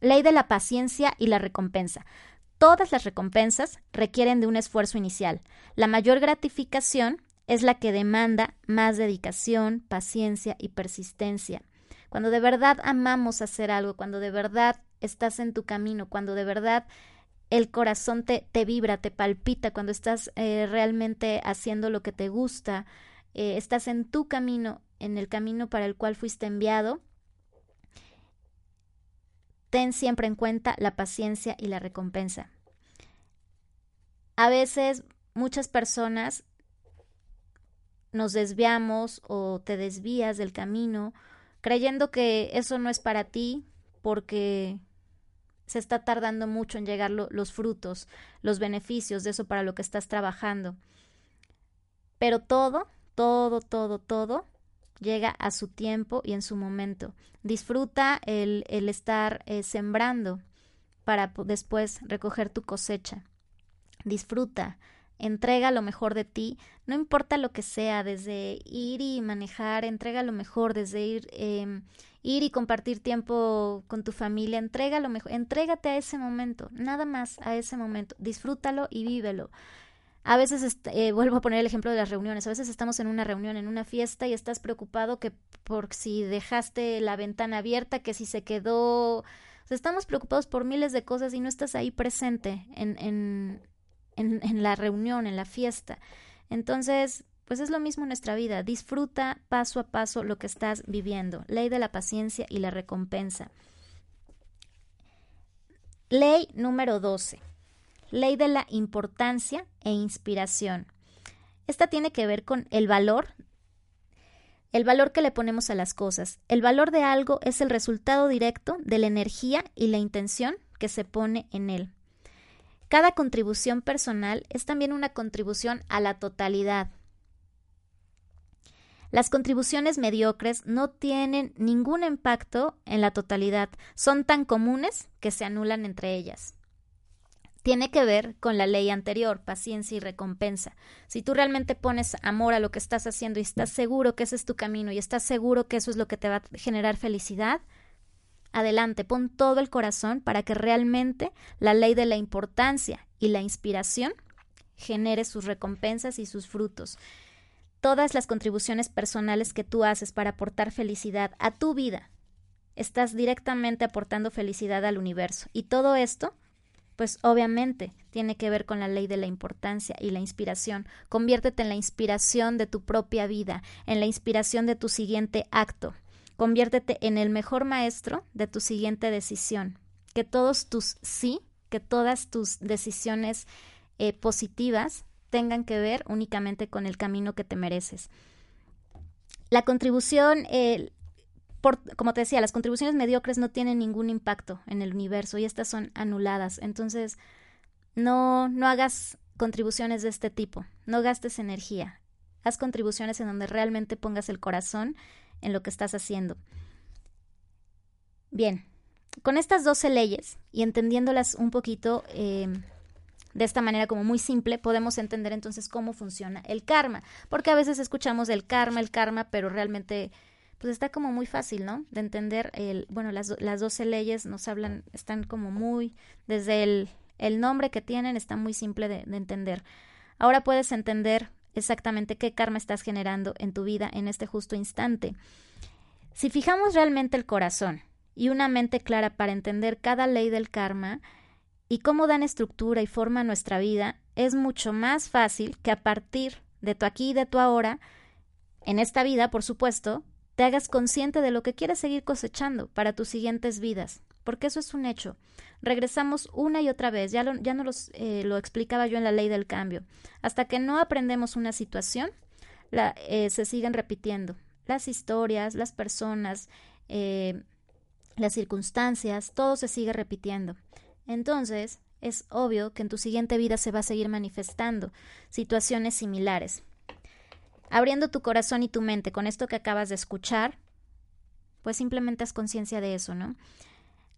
Ley de la paciencia y la recompensa. Todas las recompensas requieren de un esfuerzo inicial. La mayor gratificación es la que demanda más dedicación, paciencia y persistencia. Cuando de verdad amamos hacer algo, cuando de verdad estás en tu camino, cuando de verdad el corazón te, te vibra, te palpita, cuando estás eh, realmente haciendo lo que te gusta, eh, estás en tu camino, en el camino para el cual fuiste enviado, ten siempre en cuenta la paciencia y la recompensa. A veces muchas personas nos desviamos o te desvías del camino creyendo que eso no es para ti porque se está tardando mucho en llegar los frutos, los beneficios de eso para lo que estás trabajando. Pero todo, todo, todo, todo llega a su tiempo y en su momento. Disfruta el, el estar eh, sembrando para después recoger tu cosecha. Disfruta entrega lo mejor de ti, no importa lo que sea, desde ir y manejar, entrega lo mejor, desde ir, eh, ir y compartir tiempo con tu familia, entrega lo mejor, entrégate a ese momento, nada más a ese momento, disfrútalo y vívelo. A veces, eh, vuelvo a poner el ejemplo de las reuniones, a veces estamos en una reunión, en una fiesta y estás preocupado que por si dejaste la ventana abierta, que si se quedó... estamos preocupados por miles de cosas y no estás ahí presente en, en, en, la reunión, en la fiesta. Entonces, pues es lo mismo en nuestra vida. Disfruta paso a paso lo que estás viviendo. Ley de la paciencia y la recompensa. Ley número 12. Ley de la importancia e inspiración. Esta tiene que ver con el valor, el valor que le ponemos a las cosas. El valor de algo es el resultado directo de la energía y la intención que se pone en él. Cada contribución personal es también una contribución a la totalidad. Las contribuciones mediocres no tienen ningún impacto en la totalidad, son tan comunes que se anulan entre ellas. Tiene que ver con la ley anterior, paciencia y recompensa. Si tú realmente pones amor a lo que estás haciendo y estás seguro que ese es tu camino y estás seguro que eso es lo que te va a generar felicidad, adelante, pon todo el corazón para que realmente la ley de la importancia y la inspiración genere sus recompensas y sus frutos. Todas las contribuciones personales que tú haces para aportar felicidad a tu vida, estás directamente aportando felicidad al universo. Y todo esto, pues obviamente tiene que ver con la ley de la importancia y la inspiración. Conviértete en la inspiración de tu propia vida, en la inspiración de tu siguiente acto. Conviértete en el mejor maestro de tu siguiente decisión. Que todos tus sí, que todas tus decisiones eh, positivas tengan que ver únicamente con el camino que te mereces. La contribución, como te decía, las contribuciones mediocres no tienen ningún impacto en el universo y estas son anuladas. Entonces, no, no hagas contribuciones de este tipo, no gastes energía. Haz contribuciones en donde realmente pongas el corazón en lo que estás haciendo. Bien, con estas 12 leyes y entendiéndolas un poquito eh, de esta manera como muy simple, podemos entender entonces cómo funciona el karma, porque a veces escuchamos el karma, el karma, pero realmente pues está como muy fácil, ¿no? De entender, el, bueno, las, las 12 leyes nos hablan, están como muy, desde el, el nombre que tienen, está muy simple de entender. Ahora puedes entender exactamente qué karma estás generando en tu vida en este justo instante. Si fijamos realmente el corazón y una mente clara para entender cada ley del karma y cómo dan estructura y forma a nuestra vida, es mucho más fácil que a partir de tu aquí y de tu ahora, en esta vida, por supuesto, te hagas consciente de lo que quieres seguir cosechando para tus siguientes vidas, porque eso es un hecho regresamos una y otra vez, ya, no eh, lo explicaba yo en la ley del cambio, hasta que no aprendemos una situación, eh, se siguen repitiendo. las historias, las personas, eh, las circunstancias, todo se sigue repitiendo. Entonces, es obvio que en tu siguiente vida se va a seguir manifestando situaciones similares. Abriendo tu corazón y tu mente con esto que acabas de escuchar, pues simplemente haz conciencia de eso, ¿no?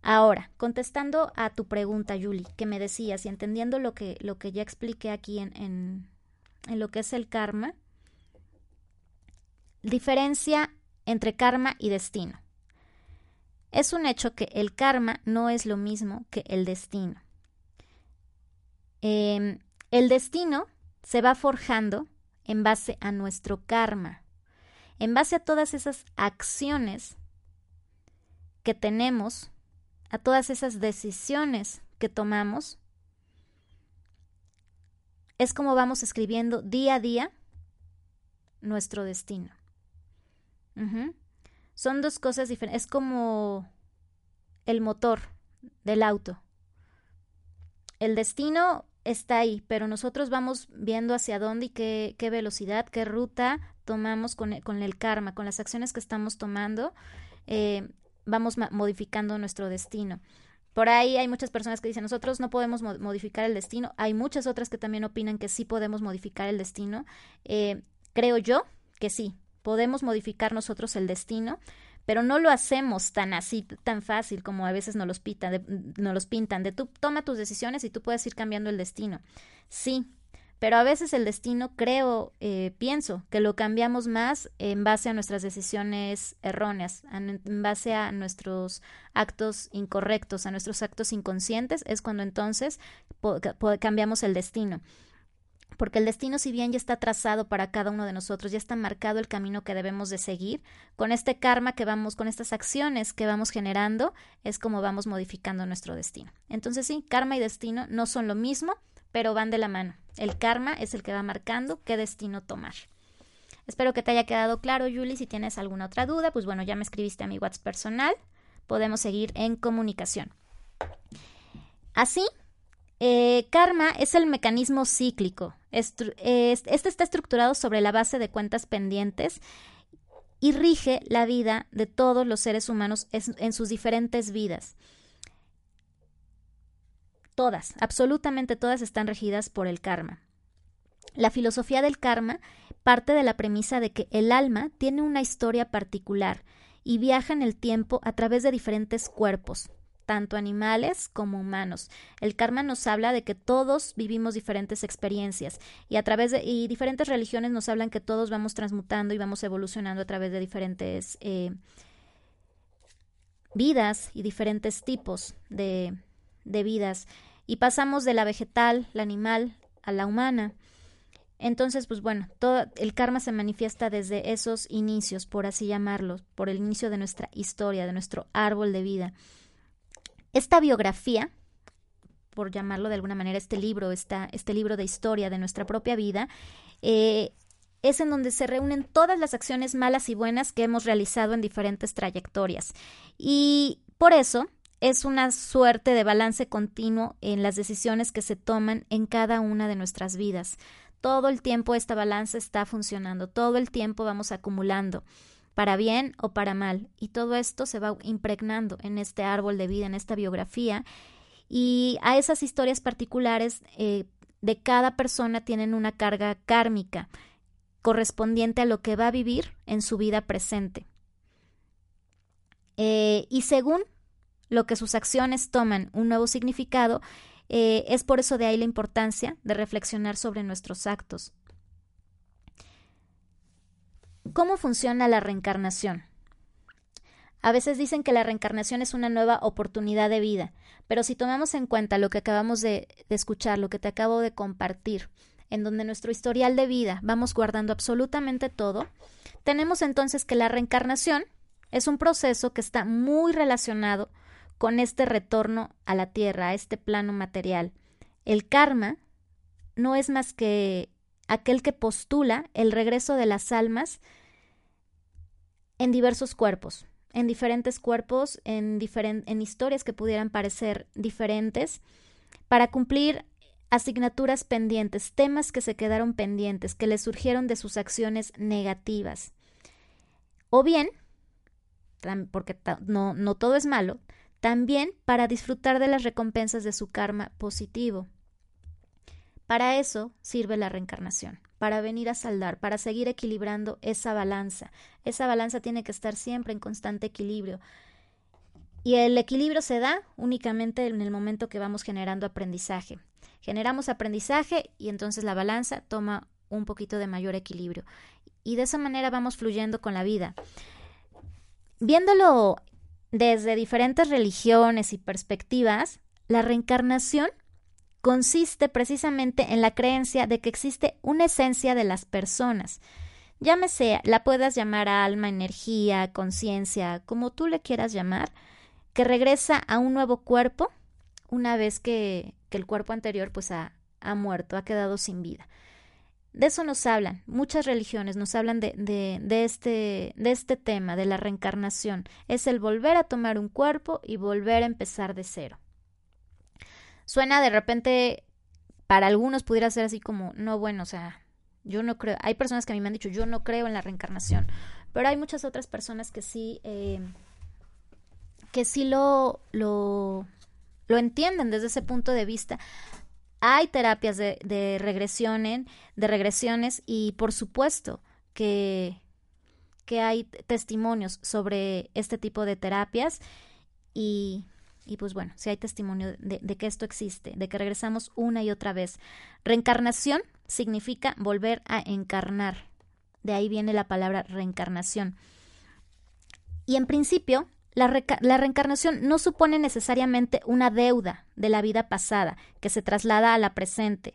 Ahora, contestando a tu pregunta, Yuli, que me decías y entendiendo lo que, lo que ya expliqué aquí en, en, en lo que es el karma, diferencia entre karma y destino. Es un hecho que el karma no es lo mismo que el destino. Em, el destino se va forjando en base a nuestro karma, en base a todas esas acciones que tenemos, a todas esas decisiones que tomamos, es como vamos escribiendo día a día nuestro destino. Son dos cosas diferentes. Es como el motor del auto. El destino está ahí, pero nosotros vamos viendo hacia dónde y qué, qué velocidad, qué ruta tomamos con, con, el karma, con las acciones que estamos tomando, eh, vamos modificando nuestro destino. Por ahí hay muchas personas que dicen, nosotros no podemos modificar el destino. Hay muchas otras que también opinan que sí podemos modificar el destino. Eh, creo yo que sí, podemos modificar nosotros el destino, pero no lo hacemos tan así, tan fácil como a veces nos los, nos los pintan, de tú toma tus decisiones y tú puedes ir cambiando el destino. Sí, pero a veces el destino, creo, eh, pienso, que lo cambiamos más en base a nuestras decisiones erróneas, en base a nuestros actos incorrectos, a nuestros actos inconscientes, es cuando entonces cambiamos el destino porque el destino si bien ya está trazado para cada uno de nosotros, ya está marcado el camino que debemos de seguir, con este karma que vamos, con estas acciones que vamos generando, es como vamos modificando nuestro destino. Entonces sí, karma y destino no son lo mismo, pero van de la mano. El karma es el que va marcando qué destino tomar. Espero que te haya quedado claro, Julie. Si tienes alguna otra duda, pues bueno, ya me escribiste a mi WhatsApp personal. Podemos seguir en comunicación. Así, eh, karma es el mecanismo cíclico. este está estructurado sobre la base de cuentas pendientes y rige la vida de todos los seres humanos en sus diferentes vidas. Todas, absolutamente todas están regidas por el karma. La filosofía del karma parte de la premisa de que el alma tiene una historia particular y viaja en el tiempo a través de diferentes cuerpos, tanto animales como humanos. El karma nos habla de que todos vivimos diferentes experiencias y a través de y diferentes religiones nos hablan que todos vamos transmutando y vamos evolucionando a través de diferentes eh, vidas y diferentes tipos de, de vidas y pasamos de la vegetal, la animal, a la humana. Entonces, pues bueno, todo el karma se manifiesta desde esos inicios, por así llamarlos, por el inicio de nuestra historia, de nuestro árbol de vida. Esta biografía, por llamarlo de alguna manera, este libro, esta, este libro de historia de nuestra propia vida, eh, es en donde se reúnen todas las acciones malas y buenas que hemos realizado en diferentes trayectorias. Y por eso es una suerte de balance continuo en las decisiones que se toman en cada una de nuestras vidas. Todo el tiempo esta balanza está funcionando, todo el tiempo vamos acumulando para bien o para mal. Y todo esto se va impregnando en este árbol de vida, en esta biografía. Y a esas historias particulares eh, de cada persona tienen una carga kármica correspondiente a lo que va a vivir en su vida presente. Eh, y según lo que sus acciones toman un nuevo significado, eh, es por eso de ahí la importancia de reflexionar sobre nuestros actos. ¿Cómo funciona la reencarnación? A veces dicen que la reencarnación es una nueva oportunidad de vida, pero si tomamos en cuenta lo que acabamos de, escuchar, lo que te acabo de compartir, en donde nuestro historial de vida vamos guardando absolutamente todo, tenemos entonces que la reencarnación es un proceso que está muy relacionado con este retorno a la tierra, a este plano material. El karma no es más que aquel que postula el regreso de las almas en diversos cuerpos, en diferentes cuerpos, en, en historias que pudieran parecer diferentes, para cumplir asignaturas pendientes, temas que se quedaron pendientes, que le surgieron de sus acciones negativas. O bien, porque no, no todo es malo, también para disfrutar de las recompensas de su karma positivo. Para eso sirve la reencarnación, para venir a saldar, para seguir equilibrando esa balanza. Esa balanza tiene que estar siempre en constante equilibrio. Y el equilibrio se da únicamente en el momento que vamos generando aprendizaje. Generamos aprendizaje y entonces la balanza toma un poquito de mayor equilibrio. Y de esa manera vamos fluyendo con la vida. Viéndolo desde diferentes religiones y perspectivas, la reencarnación consiste precisamente en la creencia de que existe una esencia de las personas. Llámese, la puedas llamar alma, energía, conciencia, como tú le quieras llamar, que regresa a un nuevo cuerpo una vez que, el cuerpo anterior pues ha, ha muerto, ha quedado sin vida. De eso nos hablan, muchas religiones nos hablan de, de, este, de este tema, de la reencarnación. Es el volver a tomar un cuerpo y volver a empezar de cero. Suena de repente, para algunos pudiera ser así como, no, bueno, o sea, yo no creo, hay personas que a mí me han dicho, yo no creo en la reencarnación, pero hay muchas otras personas que sí, eh, que sí lo, lo, lo entienden desde ese punto de vista. Hay terapias de, regresiones, de regresiones y por supuesto que, que hay testimonios sobre este tipo de terapias y, y pues bueno, si hay testimonio de, que esto existe, de que regresamos una y otra vez. Reencarnación significa volver a encarnar. De ahí viene la palabra reencarnación. Y en principio, la, reencarnación no supone necesariamente una deuda de la vida pasada que se traslada a la presente.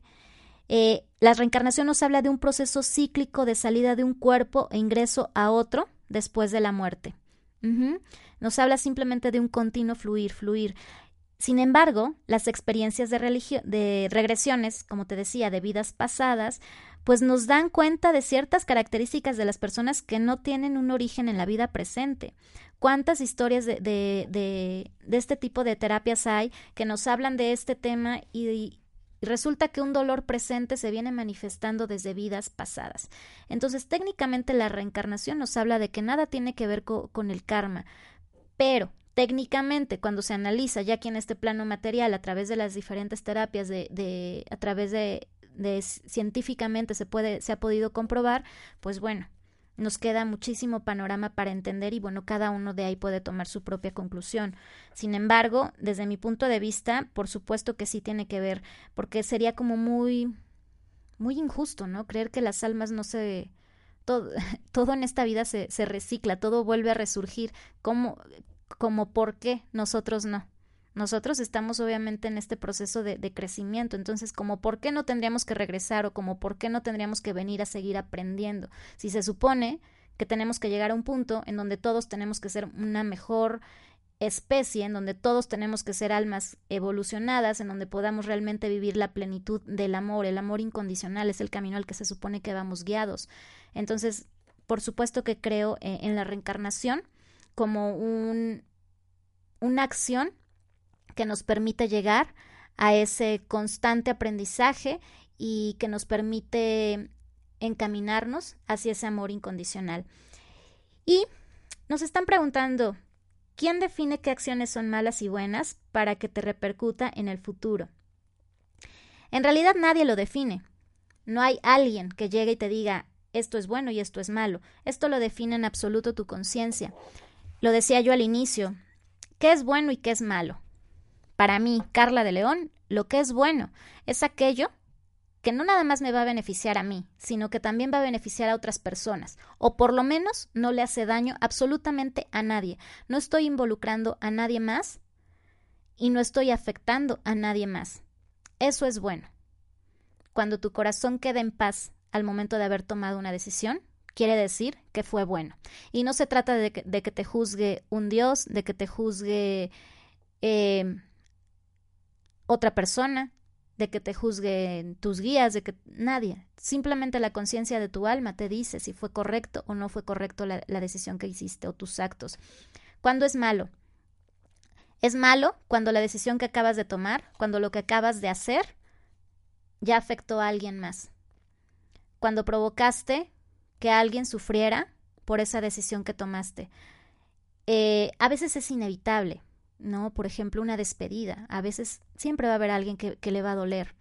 Eh, la reencarnación nos habla de un proceso cíclico de salida de un cuerpo e ingreso a otro después de la muerte. Nos habla simplemente de un continuo fluir, fluir. Sin embargo, las experiencias de, de regresiones, como te decía, de vidas pasadas, pues nos dan cuenta de ciertas características de las personas que no tienen un origen en la vida presente. ¿Cuántas historias de, de, de, de este tipo de terapias hay que nos hablan de este tema y, resulta que un dolor presente se viene manifestando desde vidas pasadas. Entonces, técnicamente la reencarnación nos habla de que nada tiene que ver con el karma, pero técnicamente cuando se analiza ya aquí en este plano material a través de las diferentes terapias de, de a través de, de científicamente se puede se ha podido comprobar pues bueno nos queda muchísimo panorama para entender y bueno, cada uno de ahí puede tomar su propia conclusión. Sin embargo, desde mi punto de vista, por supuesto que sí tiene que ver, porque sería como muy, muy injusto, ¿no? Creer que las almas no se, todo, todo en esta vida se, se recicla, todo vuelve a resurgir. ¿Cómo, como por qué nosotros no. Nosotros estamos obviamente en este proceso de, crecimiento, entonces como por qué no tendríamos que regresar o como por qué no tendríamos que venir a seguir aprendiendo. Si se supone que tenemos que llegar a un punto en donde todos tenemos que ser una mejor especie, en donde todos tenemos que ser almas evolucionadas, en donde podamos realmente vivir la plenitud del amor, el amor incondicional es el camino al que se supone que vamos guiados. Entonces, por supuesto que creo eh, en la reencarnación, como un, una acción que nos permite llegar a ese constante aprendizaje y que nos permite encaminarnos hacia ese amor incondicional. Y nos están preguntando, ¿quién define qué acciones son malas y buenas para que te repercuta en el futuro? En realidad nadie lo define. No hay alguien que llegue y te diga, esto es bueno y esto es malo. Esto lo define en absoluto tu conciencia. Lo decía yo al inicio, ¿qué es bueno y qué es malo? Para mí, Carla de León, lo que es bueno es aquello que no nada más me va a beneficiar a mí, sino que también va a beneficiar a otras personas, o por lo menos no le hace daño absolutamente a nadie. No estoy involucrando a nadie más y no estoy afectando a nadie más. Eso es bueno. Cuando tu corazón queda en paz al momento de haber tomado una decisión, quiere decir que fue bueno. Y no se trata de que, te juzgue un Dios, de que te juzgue eh, otra persona, de que te juzgue tus guías, de que nadie. Simplemente la conciencia de tu alma te dice si fue correcto o no fue correcto la, la decisión que hiciste o tus actos. ¿Cuándo es malo? Es malo cuando la decisión que acabas de tomar, cuando lo que acabas de hacer, ya afectó a alguien más. Cuando provocaste que alguien sufriera por esa decisión que tomaste. Eh, a veces es inevitable, ¿no? Por ejemplo, una despedida. A veces siempre va a haber alguien que, le va a doler.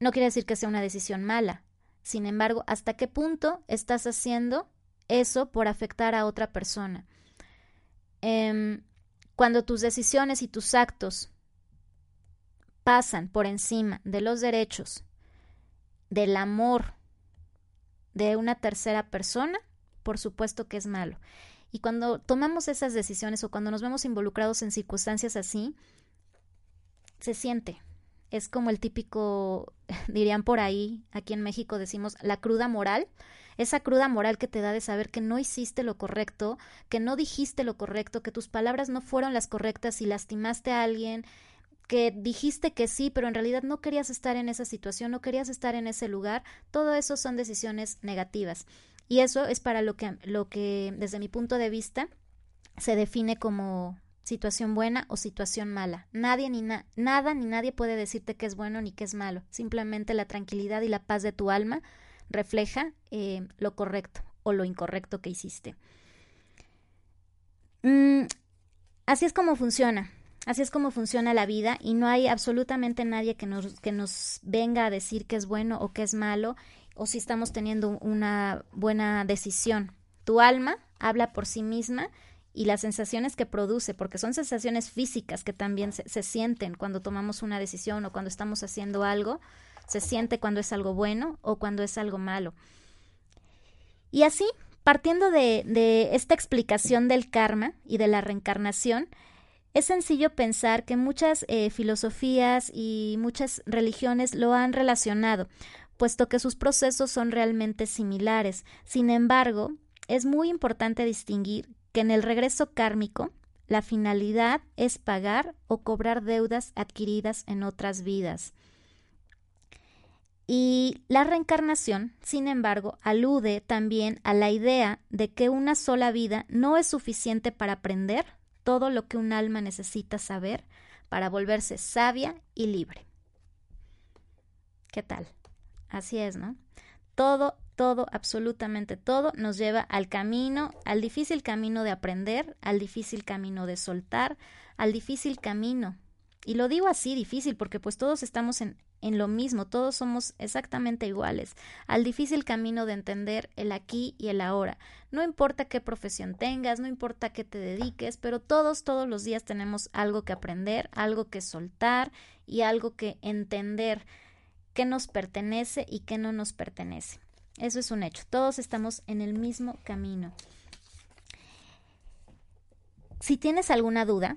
No quiere decir que sea una decisión mala. Sin embargo, ¿hasta qué punto estás haciendo eso por afectar a otra persona? Em, cuando tus decisiones y tus actos pasan por encima de los derechos, del amor de una tercera persona, por supuesto que es malo. Y cuando tomamos esas decisiones o cuando nos vemos involucrados en circunstancias así, se siente. Es como el típico, dirían por ahí, aquí en México decimos, la cruda moral. Esa cruda moral que te da de saber que no hiciste lo correcto, que no dijiste lo correcto, que tus palabras no fueron las correctas y lastimaste a alguien, que dijiste que sí, pero en realidad no querías estar en esa situación, no querías estar en ese lugar, todo eso son decisiones negativas. Y eso es para lo que, lo que desde mi punto de vista, se define como situación buena o situación mala. Nadie ni nada ni nadie puede decirte que es bueno ni que es malo. Simplemente la tranquilidad y la paz de tu alma refleja eh, lo correcto o lo incorrecto que hiciste. Mm, así es como funciona. Así es como funciona la vida y no hay absolutamente nadie que nos, que nos venga a decir que es bueno o que es malo o si estamos teniendo una buena decisión. Tu alma habla por sí misma y las sensaciones que produce, porque son sensaciones físicas que también se, sienten cuando tomamos una decisión o cuando estamos haciendo algo, se siente cuando es algo bueno o cuando es algo malo. Y así, partiendo de, de esta explicación del karma y de la reencarnación, es sencillo pensar que muchas eh, filosofías y muchas religiones lo han relacionado, puesto que sus procesos son realmente similares. Sin embargo, es muy importante distinguir que en el regreso kármico, la finalidad es pagar o cobrar deudas adquiridas en otras vidas. Y la reencarnación, sin embargo, alude también a la idea de que una sola vida no es suficiente para aprender, todo lo que un alma necesita saber para volverse sabia y libre. ¿Qué tal? Así es, ¿no? Todo, todo, absolutamente todo nos lleva al camino, al difícil camino de aprender, al difícil camino de soltar, al difícil camino. Y lo digo así, difícil, porque pues todos estamos en, en lo mismo, todos somos exactamente iguales, al difícil camino de entender el aquí y el ahora. No importa qué profesión tengas, no importa qué te dediques, pero todos, todos los días tenemos algo que aprender, algo que soltar y algo que entender qué nos pertenece y qué no nos pertenece. Eso es un hecho, todos estamos en el mismo camino. Si tienes alguna duda,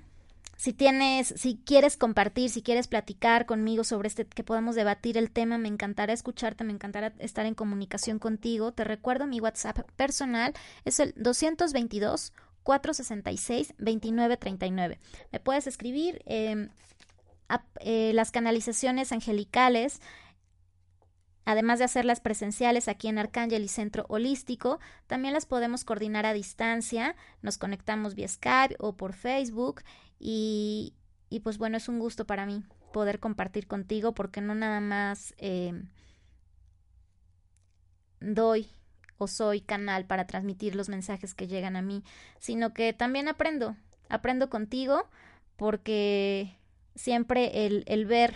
si tienes, si quieres compartir, si quieres platicar conmigo sobre este, que podamos debatir el tema, me encantará escucharte, me encantará estar en comunicación contigo. Te recuerdo mi WhatsApp personal, es el 222 466 2939. Me puedes escribir eh, eh, las canalizaciones angelicales Además de hacerlas presenciales aquí en Arcángel y Centro Holístico, también las podemos coordinar a distancia, nos conectamos vía Skype o por Facebook y, y pues bueno, es un gusto para mí poder compartir contigo porque no nada más eh, doy o soy canal para transmitir los mensajes que llegan a mí, sino que también aprendo, aprendo contigo porque siempre el, el ver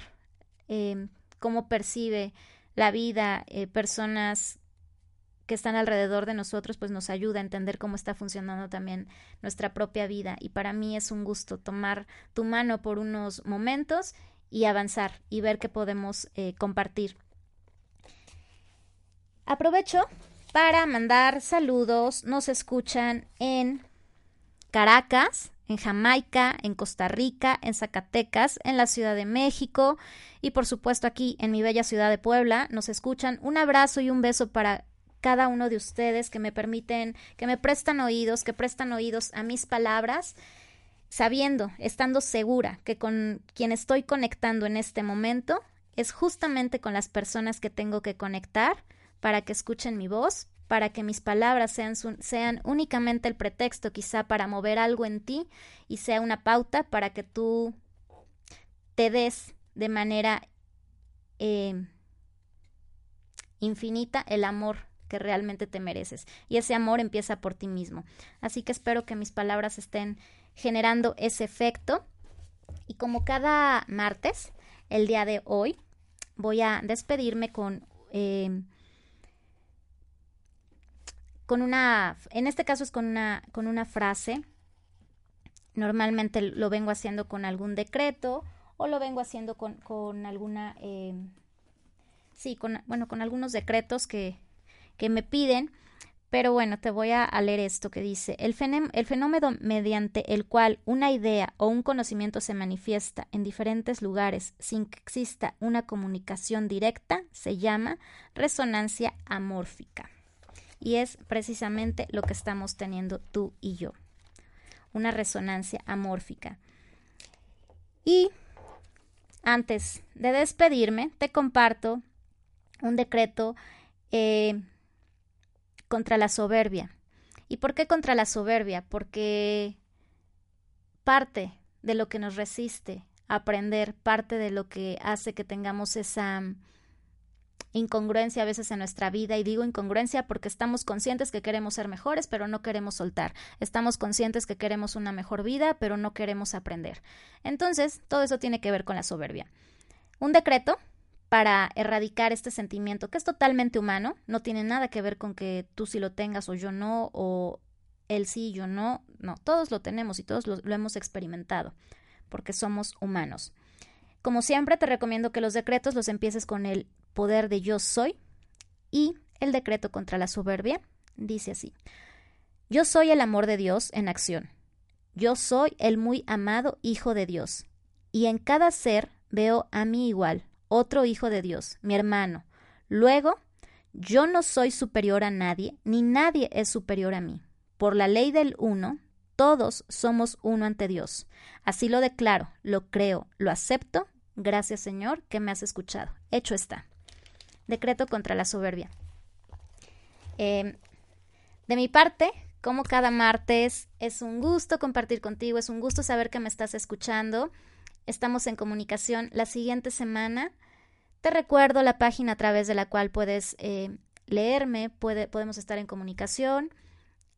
eh, cómo percibe la vida, eh, personas que están alrededor de nosotros, pues nos ayuda a entender cómo está funcionando también nuestra propia vida. Y para mí es un gusto tomar tu mano por unos momentos y avanzar y ver qué podemos eh, compartir. Aprovecho para mandar saludos. Nos escuchan en Caracas, en Jamaica, en Costa Rica, en Zacatecas, en la Ciudad de México y por supuesto aquí en mi bella ciudad de Puebla. Nos escuchan. Un abrazo y un beso para cada uno de ustedes que me permiten, que me prestan oídos, que prestan oídos a mis palabras, sabiendo, estando segura que con quien estoy conectando en este momento es justamente con las personas que tengo que conectar para que escuchen mi voz, para que mis palabras sean, sean únicamente el pretexto quizá para mover algo en ti y sea una pauta para que tú te des de manera eh, infinita el amor que realmente te mereces. Y ese amor empieza por ti mismo. Así que espero que mis palabras estén generando ese efecto. Y como cada martes, el día de hoy, voy a despedirme con... Eh, con una, en este caso es con una, con una frase. Normalmente lo vengo haciendo con algún decreto o lo vengo haciendo con, con alguna, eh, sí, con, bueno, con algunos decretos que, me piden. Pero bueno, te voy a, leer esto que dice, el, el fenómeno mediante el cual una idea o un conocimiento se manifiesta en diferentes lugares sin que exista una comunicación directa se llama resonancia amórfica. Y es precisamente lo que estamos teniendo tú y yo, una resonancia amórfica. Y antes de despedirme, te comparto un decreto eh, contra la soberbia. ¿Y por qué contra la soberbia? Porque parte de lo que nos resiste aprender, parte de lo que hace que tengamos esa incongruencia a veces en nuestra vida y digo incongruencia porque estamos conscientes que queremos ser mejores pero no queremos soltar, estamos conscientes que queremos una mejor vida pero no queremos aprender. Entonces, todo eso tiene que ver con la soberbia. Un decreto para erradicar este sentimiento que es totalmente humano, no tiene nada que ver con que tú sí lo tengas o yo no, o él sí, yo no, no, todos lo tenemos y todos lo, lo hemos experimentado, porque somos humanos. Como siempre, te recomiendo que los decretos los empieces con el poder de yo soy y el decreto contra la soberbia dice así. Yo soy el amor de Dios en acción. Yo soy el muy amado Hijo de Dios. Y en cada ser veo a mí igual, otro hijo de Dios, mi hermano. Luego, yo no soy superior a nadie, ni nadie es superior a mí. Por la ley del uno, todos somos uno ante Dios. Así lo declaro, lo creo, lo acepto. Gracias Señor que me has escuchado. Hecho está. Decreto contra la soberbia. Em, de mi parte, como cada martes, es un gusto compartir contigo, es un gusto saber que me estás escuchando. Estamos en comunicación la siguiente semana. Te recuerdo la página a través de la cual puedes eh, leerme, puede, podemos estar en comunicación.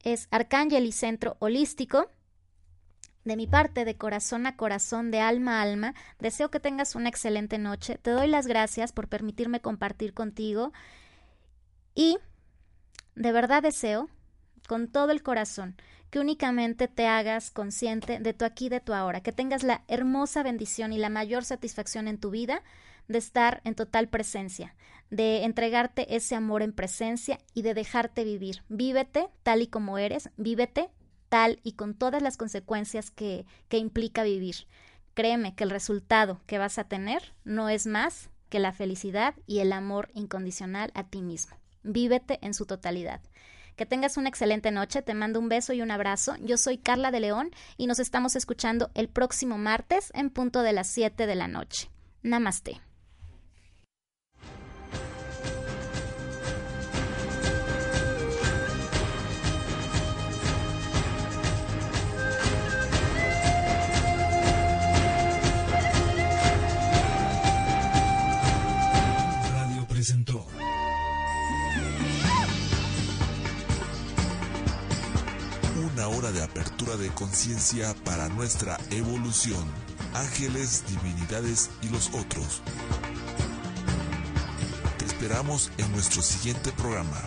Es Arcángel y Centro Holístico. De mi parte, de corazón a corazón, de alma a alma, deseo que tengas una excelente noche. Te doy las gracias por permitirme compartir contigo y de verdad deseo, con todo el corazón, que únicamente te hagas consciente de tu aquí, de tu ahora, que tengas la hermosa bendición y la mayor satisfacción en tu vida de estar en total presencia, de entregarte ese amor en presencia y de dejarte vivir. Vívete tal y como eres, vívete tal y con todas las consecuencias que, que implica vivir. Créeme que el resultado que vas a tener no es más que la felicidad y el amor incondicional a ti mismo. Vívete en su totalidad. Que tengas una excelente noche, te mando un beso y un abrazo. Yo soy Carla de León y nos estamos escuchando el próximo martes en punto de las 7 de la noche. Namaste. Una hora de apertura de conciencia para nuestra evolución. Ángeles, divinidades y los otros. Te esperamos en nuestro siguiente programa.